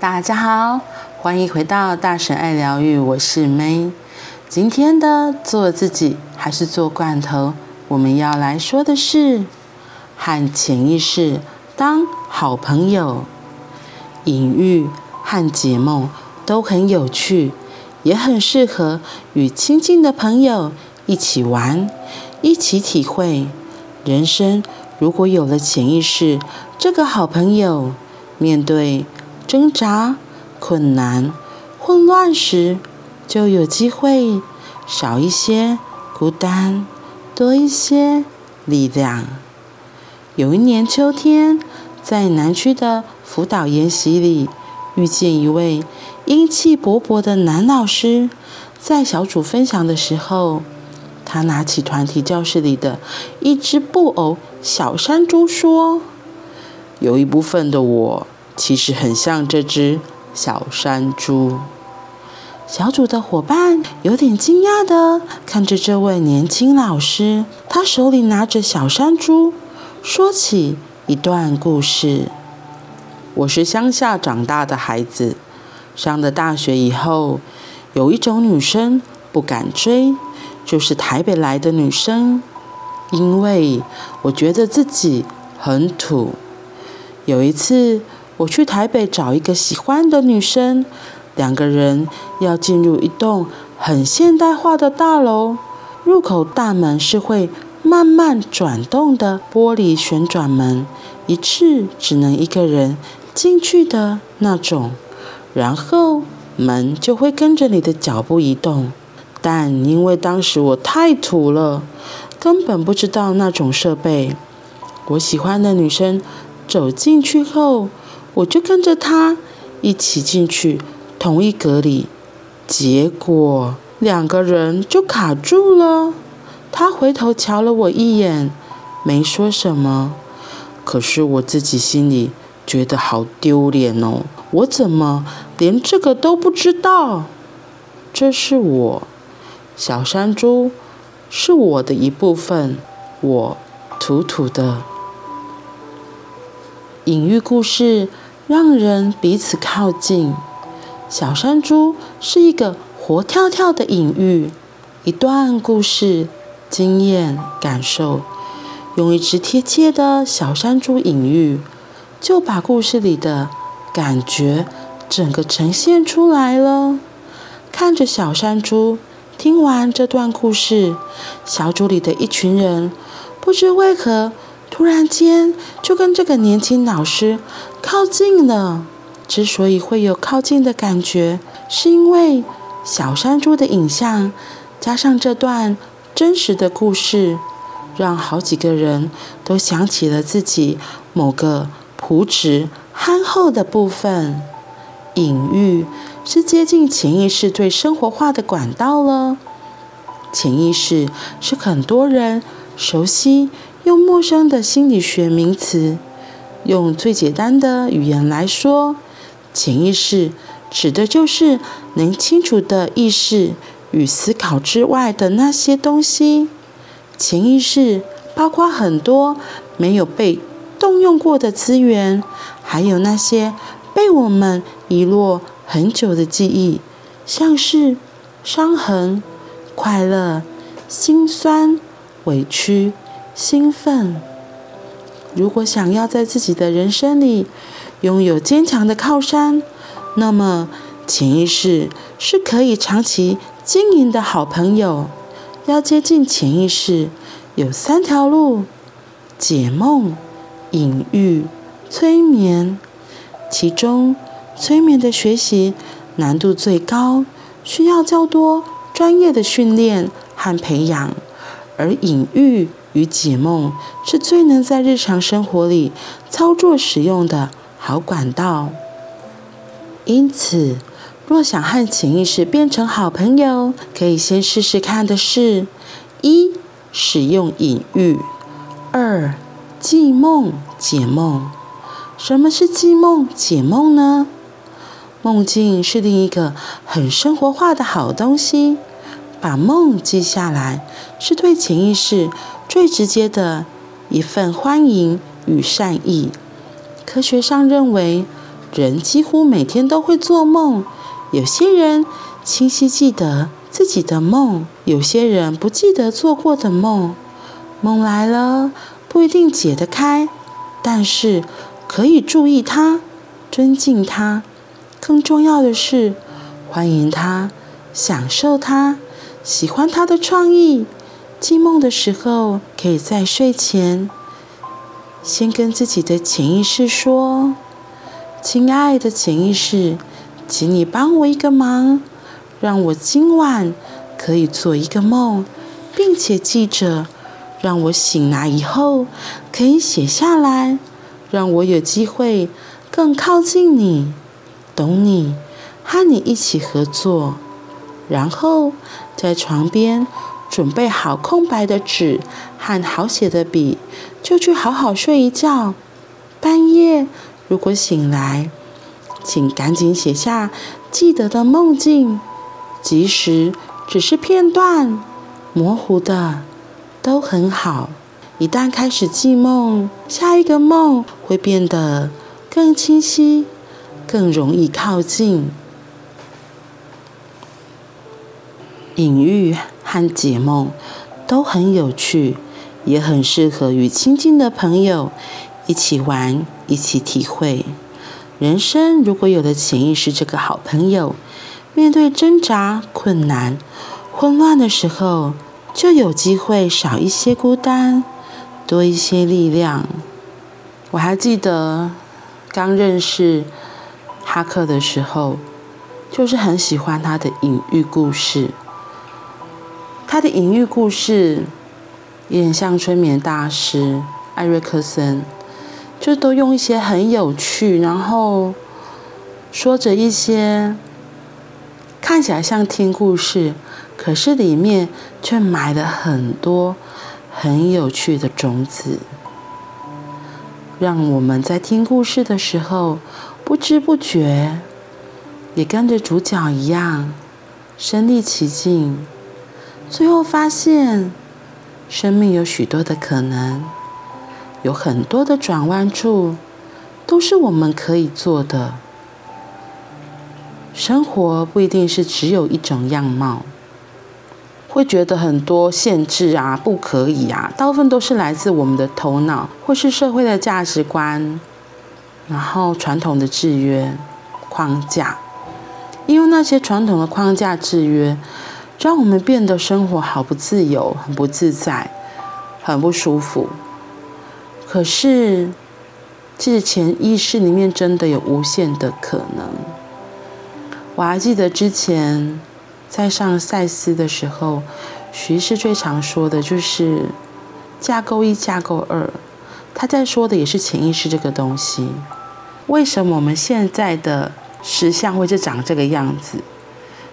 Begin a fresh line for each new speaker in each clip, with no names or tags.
大家好，欢迎回到大神爱疗愈，我是 May。今天的做自己还是做罐头，我们要来说的是和潜意识当好朋友。隐喻和解梦都很有趣，也很适合与亲近的朋友一起玩，一起体会人生。如果有了潜意识这个好朋友，面对挣扎、困难、混乱时，就有机会少一些孤单，多一些力量。有一年秋天，在南区的辅导研习里，遇见一位英气勃勃的男老师，在小组分享的时候。他拿起团体教室里的一只布偶小山猪，说：“有一部分的我，其实很像这只小山猪。”小组的伙伴有点惊讶地看着这位年轻老师，他手里拿着小山猪，说起一段故事：“我是乡下长大的孩子，上了大学以后，有一种女生不敢追。”就是台北来的女生，因为我觉得自己很土。有一次我去台北找一个喜欢的女生，两个人要进入一栋很现代化的大楼，入口大门是会慢慢转动的玻璃旋转门，一次只能一个人进去的那种，然后门就会跟着你的脚步移动。但因为当时我太土了，根本不知道那种设备。我喜欢的女生走进去后，我就跟着他一起进去同一格里，结果两个人就卡住了。他回头瞧了我一眼，没说什么。可是我自己心里觉得好丢脸哦，我怎么连这个都不知道？这是我。小山猪是我的一部分，我土土的。隐喻故事让人彼此靠近。小山猪是一个活跳跳的隐喻，一段故事、经验、感受，用一只贴切的小山猪隐喻，就把故事里的感觉整个呈现出来了。看着小山猪。听完这段故事，小组里的一群人不知为何突然间就跟这个年轻老师靠近了。之所以会有靠近的感觉，是因为小山猪的影像加上这段真实的故事，让好几个人都想起了自己某个朴实憨厚的部分。隐喻。是接近潜意识最生活化的管道了。潜意识是很多人熟悉又陌生的心理学名词。用最简单的语言来说，潜意识指的就是能清楚地意识与思考之外的那些东西。潜意识包括很多没有被动用过的资源，还有那些被我们遗落。很久的记忆，像是伤痕、快乐、心酸、委屈、兴奋。如果想要在自己的人生里拥有坚强的靠山，那么潜意识是可以长期经营的好朋友。要接近潜意识，有三条路：解梦、隐喻、催眠。其中，催眠的学习难度最高，需要较多专业的训练和培养，而隐喻与解梦是最能在日常生活里操作使用的好管道。因此，若想和潜意识变成好朋友，可以先试试看的是：一、使用隐喻；二、记梦解梦。什么是记梦解梦呢？梦境是另一个很生活化的好东西，把梦记下来是对潜意识最直接的一份欢迎与善意。科学上认为，人几乎每天都会做梦，有些人清晰记得自己的梦，有些人不记得做过的梦。梦来了，不一定解得开，但是可以注意它，尊敬它，更重要的是欢迎它，享受它，喜欢它的创意。记梦的时候，可以在睡前先跟自己的潜意识说：“亲爱的潜意识，请你帮我一个忙，让我今晚可以做一个梦，并且记着。”让我醒来以后可以写下来，让我有机会更靠近你，懂你，和你一起合作。然后在床边准备好空白的纸和好写的笔，就去好好睡一觉。半夜如果醒来，请赶紧写下记得的梦境，即使只是片段，模糊的。都很好。一旦开始记梦，下一个梦会变得更清晰，更容易靠近。隐喻和解梦都很有趣，也很适合与亲近的朋友一起玩，一起体会。人生如果有了潜意识这个好朋友，面对挣扎、困难、混乱的时候，就有机会少一些孤单，多一些力量。我还记得刚认识哈克的时候，就是很喜欢他的隐喻故事。他的隐喻故事也很像催眠大师艾瑞克森，就都用一些很有趣，然后说着一些看起来像听故事。可是里面却埋了很多很有趣的种子，让我们在听故事的时候不知不觉也跟着主角一样身历其境，最后发现生命有许多的可能，有很多的转弯处，都是我们可以做的。生活不一定是只有一种样貌。会觉得很多限制啊，不可以啊，大部分都是来自我们的头脑，或是社会的价值观，然后传统的制约框架。因为那些传统的框架制约，让我们变得生活好不自由，很不自在，很不舒服。可是，其实潜意识里面真的有无限的可能。我还记得之前。在上赛斯的时候，徐医师最常说的就是架构一、架构二。他在说的也是潜意识这个东西。为什么我们现在的实相会是长这个样子？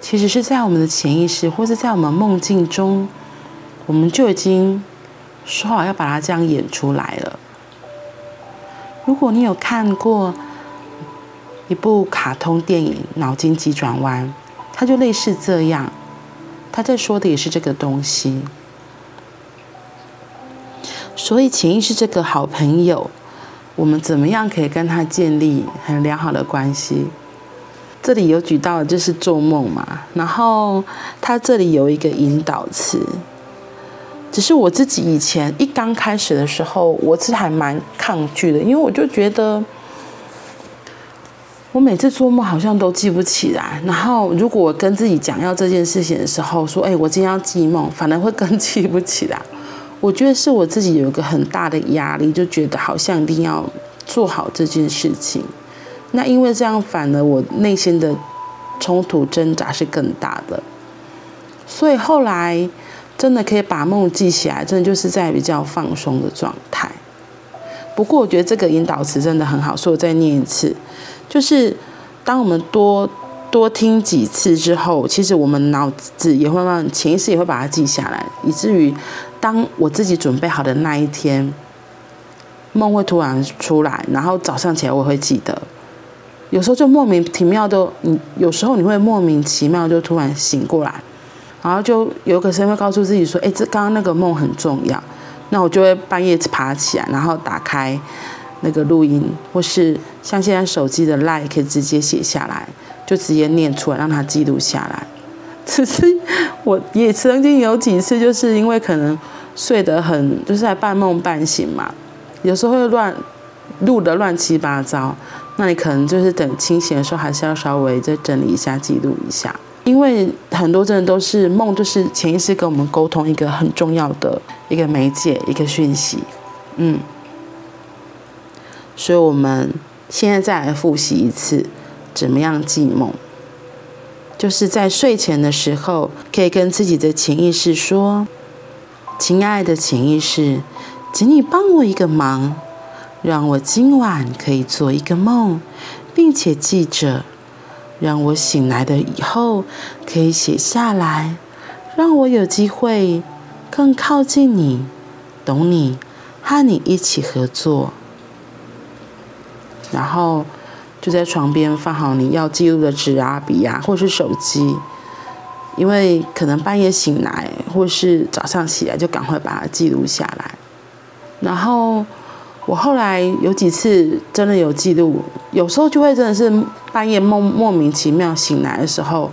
其实是在我们的潜意识，或是在我们梦境中，我们就已经说好要把它这样演出来了。如果你有看过一部卡通电影《脑筋急转弯》。它就类似这样，他在说的也是这个东西。所以潜意识这个好朋友，我们怎么样可以跟他建立很良好的关系？这里有举到就是做梦嘛，然后他这里有一个引导词，只是我自己以前一刚开始的时候，我是还蛮抗拒的，因为我就觉得。我每次做梦好像都记不起来，然后如果我跟自己讲要这件事情的时候，说：“哎，我今天要记梦”，反而会更记不起来。我觉得是我自己有一个很大的压力，就觉得好像一定要做好这件事情。那因为这样，反而我内心的冲突挣扎是更大的。所以后来真的可以把梦记起来，真的就是在比较放松的状态。不过我觉得这个引导词真的很好，所以我再念一次。就是当我们多多听几次之后，其实我们脑子也会慢潜意识也会把它记下来，以至于当我自己准备好的那一天，梦会突然出来，然后早上起来我会记得。有时候就莫名其妙的，你有时候你会莫名其妙就突然醒过来，然后就有个声音会告诉自己说：“哎，这刚刚那个梦很重要。”那我就会半夜爬起来，然后打开。那个录音，或是像现在手机的 Line 可以直接写下来，就直接念出来，让它记录下来。只是我也曾经有几次，就是因为可能睡得很，就是在半梦半醒嘛，有时候会乱录得乱七八糟。那你可能就是等清醒的时候，还是要稍微再整理一下，记录一下。因为很多真的都是梦，就是潜意识跟我们沟通一个很重要的一个媒介，一个讯息。嗯，所以我们现在再来复习一次，怎么样记梦？就是在睡前的时候，可以跟自己的潜意识说：“亲爱的潜意识，请你帮我一个忙。”让我今晚可以做一个梦，并且记着，让我醒来的以后可以写下来，让我有机会更靠近你，懂你，和你一起合作。然后就在床边放好你要记录的纸啊、笔啊，或是手机，因为可能半夜醒来，或是早上起来，就赶快把它记录下来，然后。我后来有几次真的有记录，有时候就会真的是半夜梦莫名其妙醒来的时候，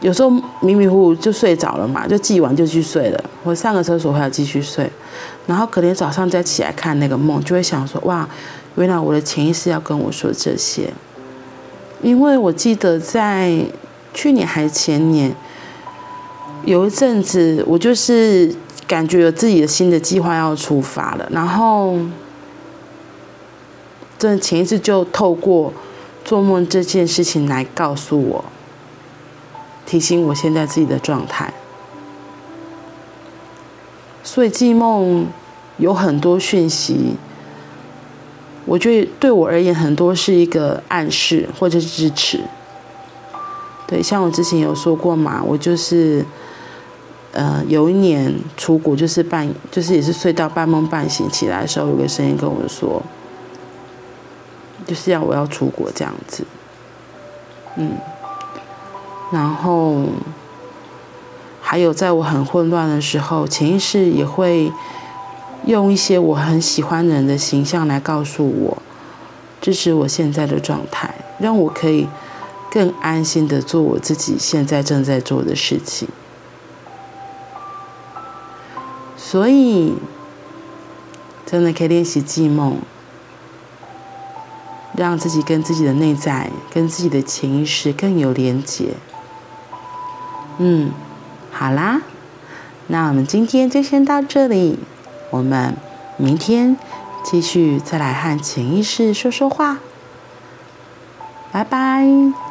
有时候迷迷糊糊就睡着了嘛，就记完就去睡了。我上个厕所还要继续睡，然后可能早上再起来看那个梦，就会想说：哇，原来我的潜意识要跟我说这些。因为我记得在去年还前年，有一阵子我就是。感觉有自己的新的计划要出发了，然后，这前一次就透过做梦这件事情来告诉我，提醒我现在自己的状态。所以记梦有很多讯息，我觉得对我而言，很多是一个暗示或者是支持。对，像我之前有说过嘛，我就是。呃，有一年出国，就是半，就是也是睡到半梦半醒，起来的时候，有个声音跟我说，就是要我要出国这样子，嗯，然后还有在我很混乱的时候，潜意识也会用一些我很喜欢的人的形象来告诉我，支持我现在的状态，让我可以更安心的做我自己现在正在做的事情。所以，真的可以练习记梦，让自己跟自己的内在、跟自己的潜意识更有连结。嗯，好啦，那我们今天就先到这里，我们明天继续再来和潜意识说说话。拜拜。